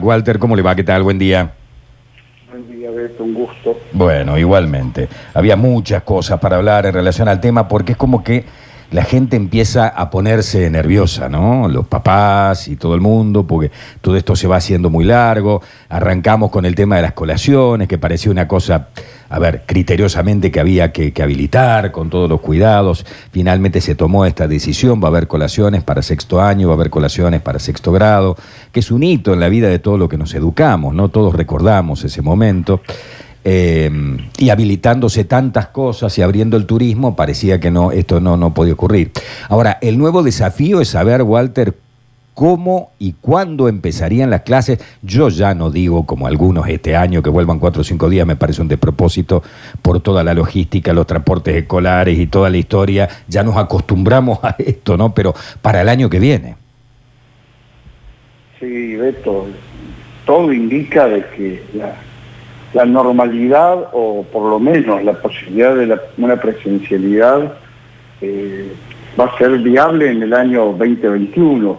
Walter, ¿cómo le va? ¿Qué tal? Buen día. Buen día, Beto, un gusto. Bueno, igualmente. Había muchas cosas para hablar en relación al tema porque es como que la gente empieza a ponerse nerviosa, ¿no? Los papás y todo el mundo, porque todo esto se va haciendo muy largo. Arrancamos con el tema de las colaciones, que parecía una cosa, a ver, criteriosamente que había que, que habilitar con todos los cuidados. Finalmente se tomó esta decisión, va a haber colaciones para sexto año, va a haber colaciones para sexto grado, que es un hito en la vida de todo lo que nos educamos, ¿no? Todos recordamos ese momento. Eh, y habilitándose tantas cosas y abriendo el turismo, parecía que no, esto no, no podía ocurrir. Ahora, el nuevo desafío es saber, Walter, cómo y cuándo empezarían las clases. Yo ya no digo, como algunos este año, que vuelvan cuatro o cinco días, me parece un despropósito por toda la logística, los transportes escolares y toda la historia. Ya nos acostumbramos a esto, ¿no? Pero para el año que viene. Sí, Beto, todo indica de que la, la normalidad o por lo menos la posibilidad de una presencialidad eh, va a ser viable en el año 2021.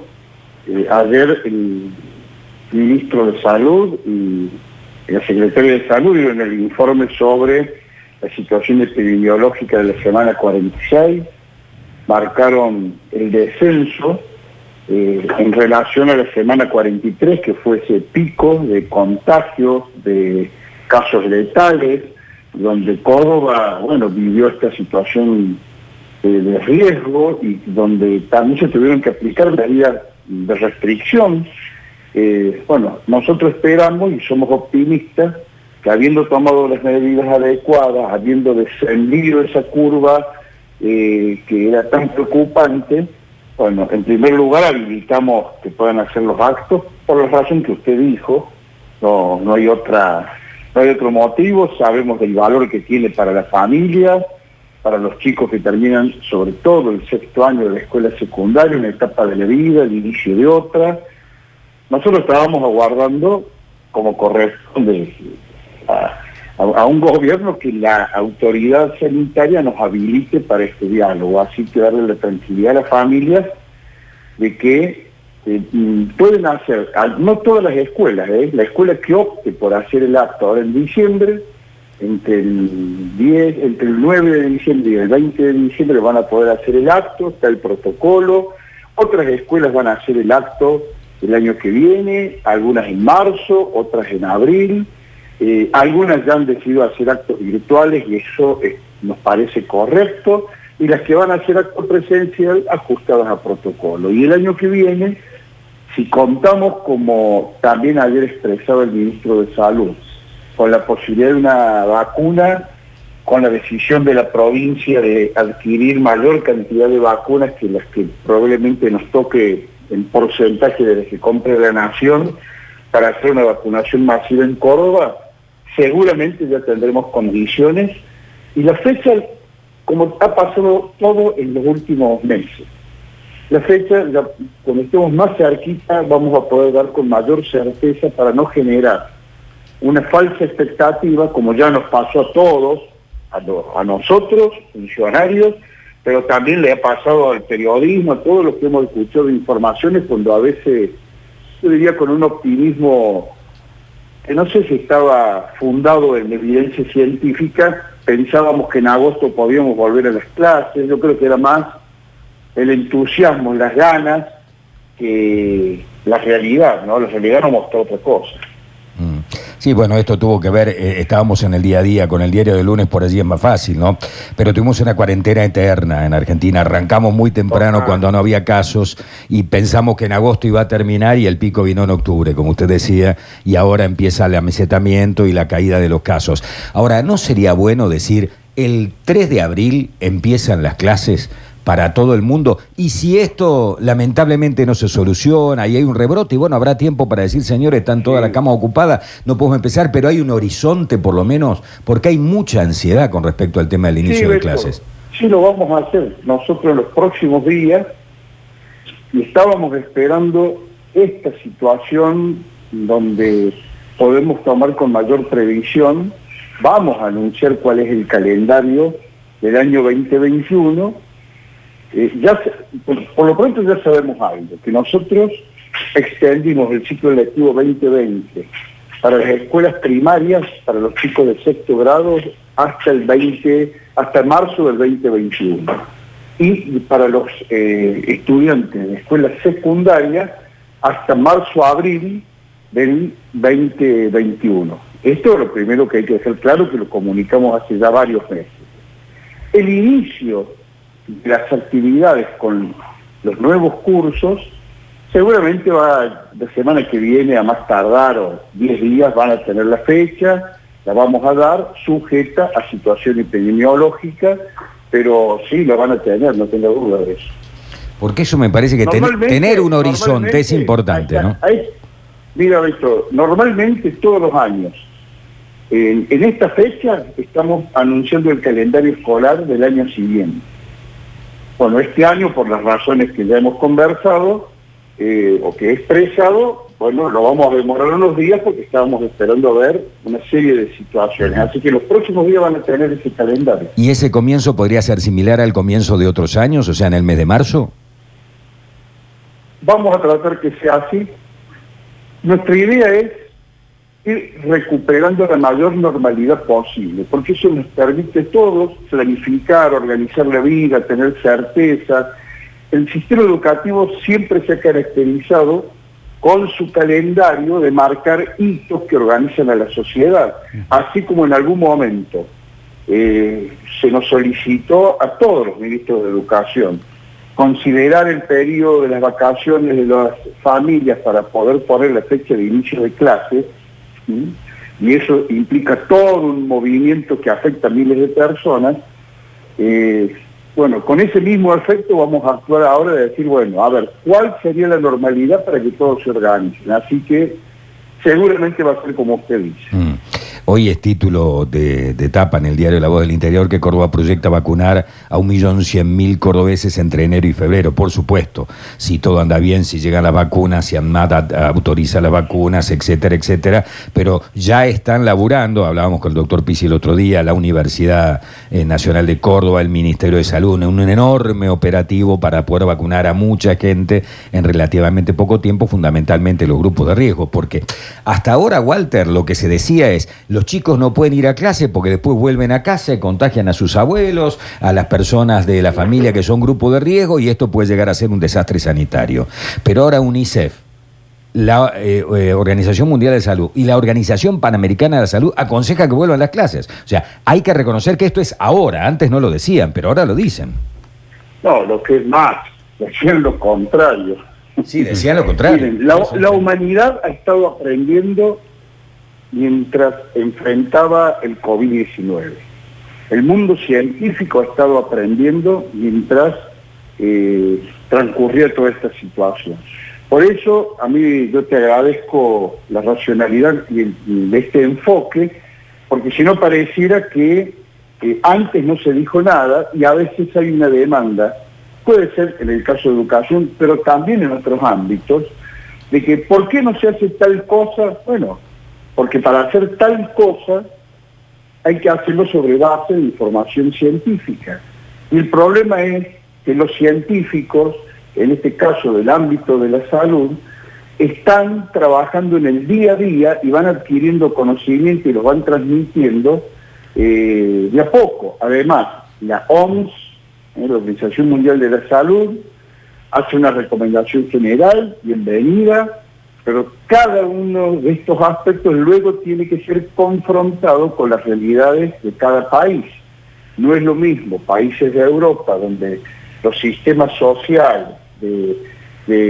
Eh, ayer el ministro de Salud y la secretaria de Salud dieron el informe sobre la situación epidemiológica de la semana 46, marcaron el descenso eh, en relación a la semana 43, que fue ese pico de contagios, de casos letales, donde Córdoba, bueno, vivió esta situación de riesgo y donde también se tuvieron que aplicar medidas de restricción. Eh, bueno, nosotros esperamos y somos optimistas que habiendo tomado las medidas adecuadas, habiendo descendido esa curva eh, que era tan preocupante, bueno, en primer lugar habilitamos que puedan hacer los actos por la razón que usted dijo, no, no hay otra no hay otro motivo, sabemos del valor que tiene para la familia, para los chicos que terminan sobre todo el sexto año de la escuela secundaria, una etapa de la vida, el inicio de otra. Nosotros estábamos aguardando, como corresponde a, a, un gobierno que la autoridad sanitaria nos habilite para este diálogo, así que darle la tranquilidad a las familias de que eh, pueden hacer, no todas las escuelas, ¿eh? la escuela que opte por hacer el acto ahora en diciembre, entre el 10, entre el 9 de diciembre y el 20 de diciembre van a poder hacer el acto, está el protocolo, otras escuelas van a hacer el acto el año que viene, algunas en marzo, otras en abril, eh, algunas ya han decidido hacer actos virtuales y eso nos parece correcto, y las que van a hacer acto presencial ajustadas a protocolo. Y el año que viene si contamos, como también ayer expresado el ministro de Salud, con la posibilidad de una vacuna, con la decisión de la provincia de adquirir mayor cantidad de vacunas que las que probablemente nos toque en porcentaje de las que compre la nación para hacer una vacunación masiva en Córdoba, seguramente ya tendremos condiciones y la fecha, como ha pasado todo en los últimos meses, la fecha, cuando estemos más cerquita, vamos a poder dar con mayor certeza para no generar una falsa expectativa, como ya nos pasó a todos, a, nosotros, funcionarios, pero también le ha pasado al periodismo, a todos los que hemos escuchado informaciones, cuando a veces, yo diría con un optimismo que no sé si estaba fundado en evidencia científica, pensábamos que en agosto podíamos volver a las clases, yo creo que era más el entusiasmo, las ganas, que la realidad, ¿no? La realidad nos mostró otra cosa. Sí, bueno, esto tuvo que ver, eh, estábamos en el día a día con el diario de lunes, por allí es más fácil, ¿no? Pero tuvimos una cuarentena eterna en Argentina, arrancamos muy temprano cuando no había casos y pensamos que en agosto iba a terminar y el pico vino en octubre, como usted decía, y ahora empieza el amesetamiento y la caída de los casos. Ahora, ¿no sería bueno decir, el 3 de abril empiezan las clases? Para todo el mundo. Y si esto lamentablemente no se soluciona y hay un rebrote, y bueno, habrá tiempo para decir, señores, están toda la cama ocupada, no podemos empezar, pero hay un horizonte por lo menos, porque hay mucha ansiedad con respecto al tema del inicio de clases. Sí, lo vamos a hacer nosotros en los próximos días estábamos esperando esta situación donde podemos tomar con mayor previsión. Vamos a anunciar cuál es el calendario del año 2021 eh, ya por, lo pronto ya sabemos algo, que nosotros extendimos el ciclo lectivo 2020 para las escuelas primarias, para los chicos de sexto grado, hasta el 20, hasta marzo del 2021. Y para los eh, estudiantes de escuelas secundarias, hasta marzo-abril del 2021. Esto es lo primero que hay que dejar claro, que lo comunicamos hace ya varios meses. El inicio de las actividades con los nuevos cursos seguramente va la semana que viene a más tardar o 10 días van a tener la fecha, la vamos a dar sujeta a situación epidemiológica, pero sí la van a tener, no tenga duda de eso. Porque eso me parece que tener un horizonte es importante, ¿no? mira, Víctor, normalmente todos los años, en, esta fecha estamos anunciando el calendario escolar del año siguiente. Bueno, este año, por las razones que ya hemos conversado, eh, o que he expresado, bueno, lo vamos a demorar unos días porque estábamos esperando ver una serie de situaciones. Así que los próximos días van a tener ese calendario. ¿Y ese comienzo podría ser similar al comienzo de otros años, o sea, en el mes de marzo? Vamos a tratar que sea así. Nuestra idea es ir recuperando la mayor normalidad posible, porque eso nos permite a todos planificar, organizar la vida, tener certeza. El sistema educativo siempre se ha caracterizado con su calendario de marcar hitos que organizan a la sociedad, así como en algún momento eh, se nos solicitó a todos los ministros de Educación considerar el periodo de las vacaciones de las familias para poder poner la fecha de inicio de y eso implica todo un movimiento que afecta a miles de personas, eh, bueno, con ese mismo efecto vamos a actuar ahora de decir, bueno, a ver, ¿cuál sería la normalidad para que todos se organicen? Así que seguramente va a ser como usted dice. Mm. Hoy es título de, tapa en el diario La Voz del Interior que Córdoba proyecta vacunar a un millón cien mil cordobeses entre enero y febrero. Por supuesto, si todo anda bien, si llegan las vacunas, si ANMAT autoriza las vacunas, etcétera, etcétera. Pero ya están laburando, hablábamos con el doctor Pisi el otro día, la Universidad eh, Nacional de Córdoba, el Ministerio de Salud, un enorme operativo para poder vacunar a mucha gente en relativamente poco tiempo, fundamentalmente los grupos de riesgo. Porque hasta ahora, Walter, lo que se decía es los chicos no pueden ir a clase porque después vuelven a casa y contagian a sus abuelos, a las personas de la familia que son grupo de riesgo y esto puede llegar a ser un desastre sanitario. Pero ahora UNICEF, la eh, eh, Organización Mundial de Salud y la Organización Panamericana de la Salud aconseja que vuelvan las clases. O sea, hay que reconocer que esto es ahora, antes no lo decían, pero ahora lo dicen. No, lo que es más, decían lo contrario. Sí, decían lo contrario. la humanidad ha estado aprendiendo mientras enfrentaba el COVID-19. El mundo científico ha estado aprendiendo mientras eh, transcurría toda esta situación. Por eso a mí yo te agradezco la racionalidad de este enfoque, porque si no pareciera que antes no se dijo nada y a veces hay una demanda, puede ser en el caso de educación, pero también en otros ámbitos, de que ¿por qué no se hace tal cosa? Bueno, porque para hacer tal cosa hay que hacerlo sobre base de información científica. Y el problema es que los científicos, en este caso del ámbito de la salud, están trabajando en el día a día y van adquiriendo conocimiento y lo van transmitiendo eh, de a poco. Además, la OMS, eh, la Organización Mundial de la Salud, hace una recomendación general, bienvenida, pero cada uno de estos aspectos luego tiene que ser confrontado con las realidades de cada país. No es lo mismo países de Europa donde los sistemas sociales, de,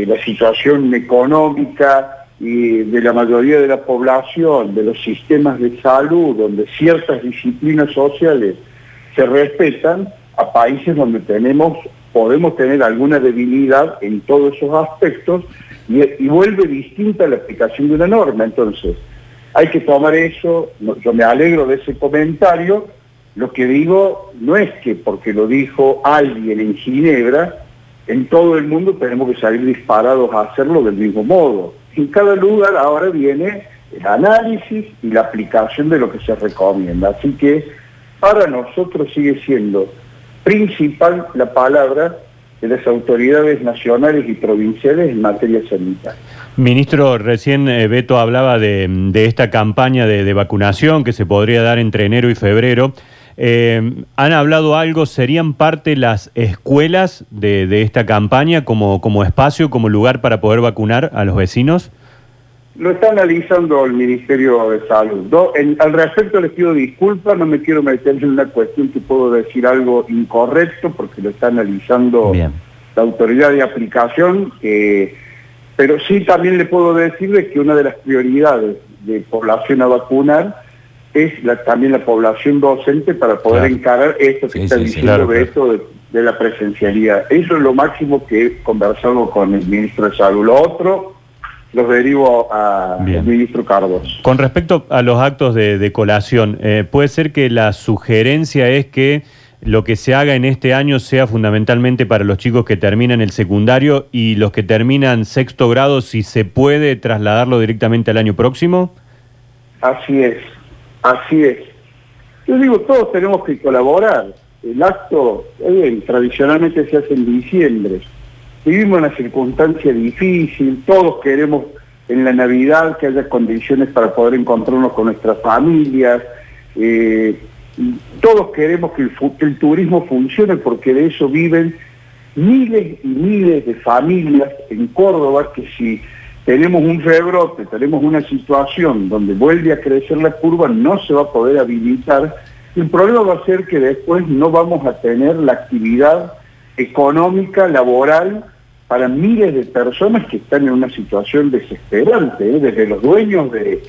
la situación económica y de la mayoría de la población, de los sistemas de salud, donde ciertas disciplinas sociales se respetan, a países donde tenemos, podemos tener alguna debilidad en todos esos aspectos y, vuelve distinta la aplicación de una norma. Entonces, hay que tomar eso, yo me alegro de ese comentario, lo que digo no es que porque lo dijo alguien en Ginebra, en todo el mundo tenemos que salir disparados a hacerlo del mismo modo. En cada lugar ahora viene el análisis y la aplicación de lo que se recomienda. Así que para nosotros sigue siendo principal la palabra de las autoridades nacionales y provinciales en materia sanitaria. Ministro, recién eh, Beto hablaba de, esta campaña de, vacunación que se podría dar entre enero y febrero. Eh, ¿Han hablado algo? ¿Serían parte las escuelas de, esta campaña como, como espacio, como lugar para poder vacunar a los vecinos? Lo está analizando el Ministerio de Salud. al respecto les pido disculpas, no me quiero meter en una cuestión que puedo decir algo incorrecto porque lo está analizando la autoridad de aplicación. pero sí también le puedo decirle que una de las prioridades de población a vacunar es también la población docente para poder encarar esto que está diciendo de esto de, la presencialidad. Eso es lo máximo que he conversado con el ministro de Salud. Lo otro los derivo al ministro Carlos. Con respecto a los actos de, colación, eh, ¿puede ser que la sugerencia es que lo que se haga en este año sea fundamentalmente para los chicos que terminan el secundario y los que terminan sexto grado, si se puede trasladarlo directamente al año próximo? Así es, así es. Yo digo, todos tenemos que colaborar. El acto, eh, tradicionalmente se hace en diciembre Vivimos una circunstancia difícil, todos queremos en la Navidad que haya condiciones para poder encontrarnos con nuestras familias, eh, todos queremos que el, turismo funcione porque de eso viven miles y miles de familias en Córdoba que si tenemos un rebrote, tenemos una situación donde vuelve a crecer la curva, no se va a poder habilitar. El problema va a ser que después no vamos a tener la actividad económica, laboral, para miles de personas que están en una situación desesperante, ¿eh? desde los dueños de,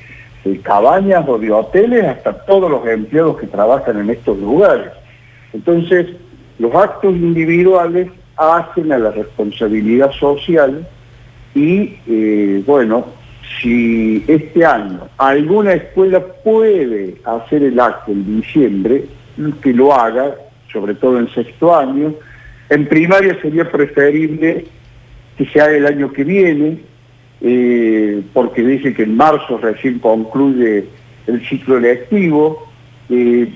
cabañas o de hoteles hasta todos los empleados que trabajan en estos lugares. Entonces, los actos individuales hacen a la responsabilidad social y, eh, bueno, si este año alguna escuela puede hacer el acto en diciembre, que lo haga, sobre todo en sexto año, en primaria sería preferible que se haga el año que viene, eh, porque dice que en marzo recién concluye el ciclo lectivo. Eh,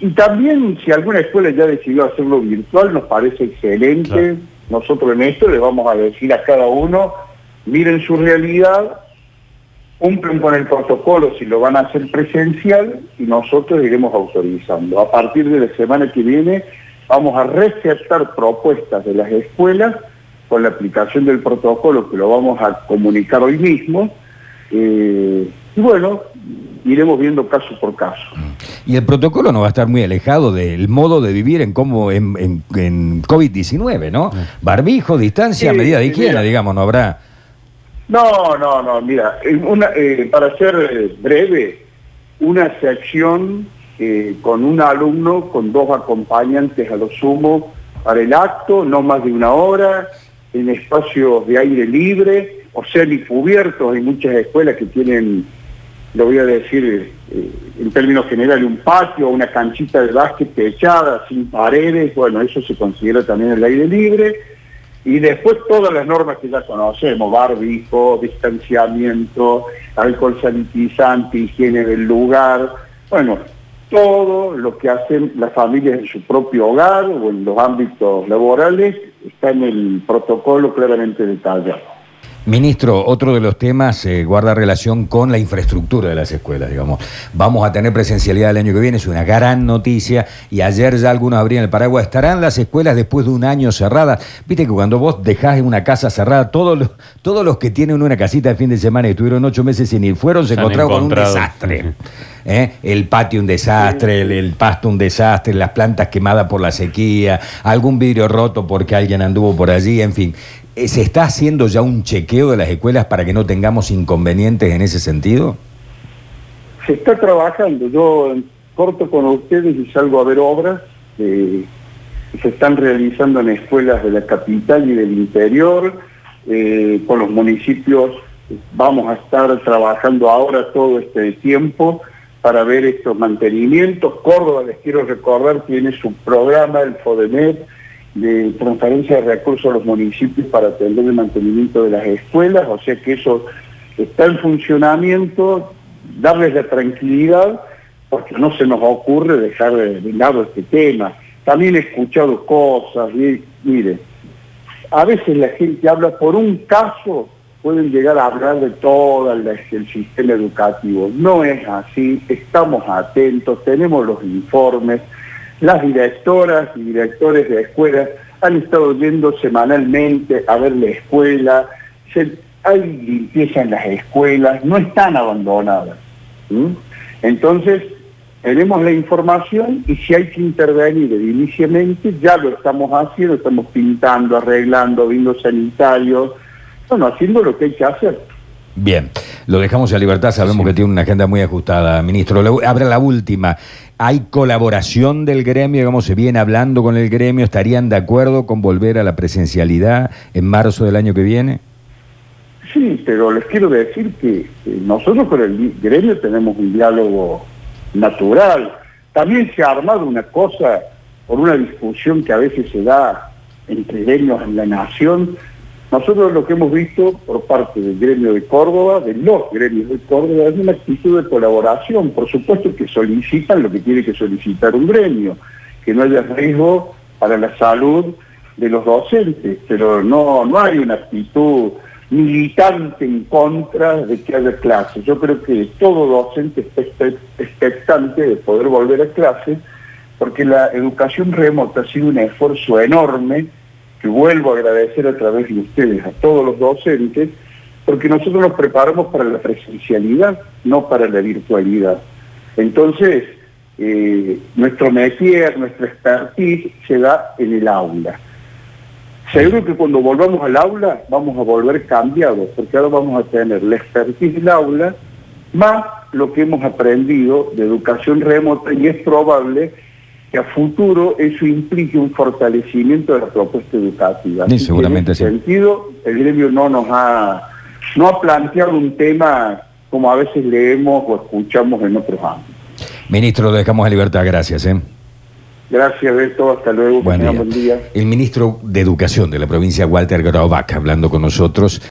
y también si alguna escuela ya decidió hacerlo virtual, nos parece excelente. Nosotros en esto le vamos a decir a cada uno, miren su realidad, cumplen con el protocolo si lo van a hacer presencial y nosotros iremos autorizando. A partir de la semana que viene vamos a receptar propuestas de las escuelas con la aplicación del protocolo que lo vamos a comunicar hoy mismo. Eh, y bueno, iremos viendo caso por caso. Y el protocolo no va a estar muy alejado del modo de vivir en como en, en, COVID-19, ¿no? Barbijo, distancia, medida de higiene, digamos, no habrá. No, no, no, mira, una, eh, para ser eh, breve, una sección con un alumno, con dos acompañantes a lo sumo para el acto, no más de una hora, en espacios de aire libre o semicubiertos. Hay muchas escuelas que tienen, lo voy a decir eh, en términos generales, un patio, una canchita de básquet techada, sin paredes. Bueno, eso se considera también el aire libre. Y después todas las normas que ya conocemos, barbijo, distanciamiento, alcohol sanitizante, higiene del lugar. Bueno, todo lo que hacen las familias en su propio hogar o en los ámbitos laborales está en el protocolo claramente detallado. Ministro, otro de los temas eh, guarda relación con la infraestructura de las escuelas, digamos. Vamos a tener presencialidad el año que viene, es una gran noticia, y ayer ya algunos abrían el paraguas. ¿Estarán las escuelas después de un año cerradas? Viste que cuando vos dejás una casa cerrada, todos los, todos los que tienen una casita de fin de semana y estuvieron ocho meses sin ir fueron, se, encontraron con un desastre. ¿Eh? El patio un desastre, el, pasto un desastre, las plantas quemadas por la sequía, algún vidrio roto porque alguien anduvo por allí, en fin. Eh, ¿Se está haciendo ya un chequeo de las escuelas para que no tengamos inconvenientes en ese sentido? Se está trabajando. Yo corto con ustedes y salgo a ver obras que se están realizando en escuelas de la capital y del interior. Eh, con los municipios vamos a estar trabajando ahora todo este tiempo para ver estos mantenimientos. Córdoba, les quiero recordar, tiene su programa, el FODEMET, de transferencia de recursos a los municipios para atender el mantenimiento de las escuelas, o sea que eso está en funcionamiento, darles la tranquilidad, porque no se nos ocurre dejar de lado este tema. También he escuchado cosas, y, mire, a veces la gente habla por un caso, pueden llegar a hablar de todo el, sistema educativo. No es así, estamos atentos, tenemos los informes, las directoras y directores de escuelas han estado yendo semanalmente a ver la escuela, hay limpieza en las escuelas, no están abandonadas. Entonces, tenemos la información y si hay que intervenir inicialmente, ya lo estamos haciendo, estamos pintando, arreglando, viendo sanitarios, bueno, haciendo lo que hay que hacer. Bien, lo dejamos a libertad, sabemos que tiene una agenda muy ajustada, ministro. Habrá la última. ¿Hay colaboración del gremio? Digamos, se viene hablando con el gremio, ¿estarían de acuerdo con volver a la presencialidad en marzo del año que viene? Sí, pero les quiero decir que nosotros con el gremio tenemos un diálogo natural. También se ha armado una cosa por una discusión que a veces se da entre gremios en la nación. Nosotros lo que hemos visto por parte del gremio de Córdoba, de los gremios de Córdoba, es una actitud de colaboración. Por supuesto que solicitan lo que tiene que solicitar un gremio, que no haya riesgo para la salud de los docentes, pero no, no hay una actitud militante en contra de que haya clases. Yo creo que todo docente está expectante de poder volver a clase, porque la educación remota ha sido un esfuerzo enorme, que vuelvo a agradecer a través de ustedes, a todos los docentes, porque nosotros nos preparamos para la presencialidad, no para la virtualidad. Entonces, eh, nuestro métier, nuestra expertise se da en el aula. Seguro que cuando volvamos al aula vamos a volver cambiados, porque ahora vamos a tener la expertise del aula más lo que hemos aprendido de educación remota y es probable que a futuro eso implique un fortalecimiento de la propuesta educativa. Sí, seguramente en ese sentido, el gremio no nos ha, no ha planteado un tema como a veces leemos o escuchamos en otros ámbitos. Ministro, lo dejamos en libertad, gracias. ¿eh? Gracias, Beto. Hasta luego. Buen día. El ministro de Educación de la provincia, Walter Graubach, hablando con nosotros.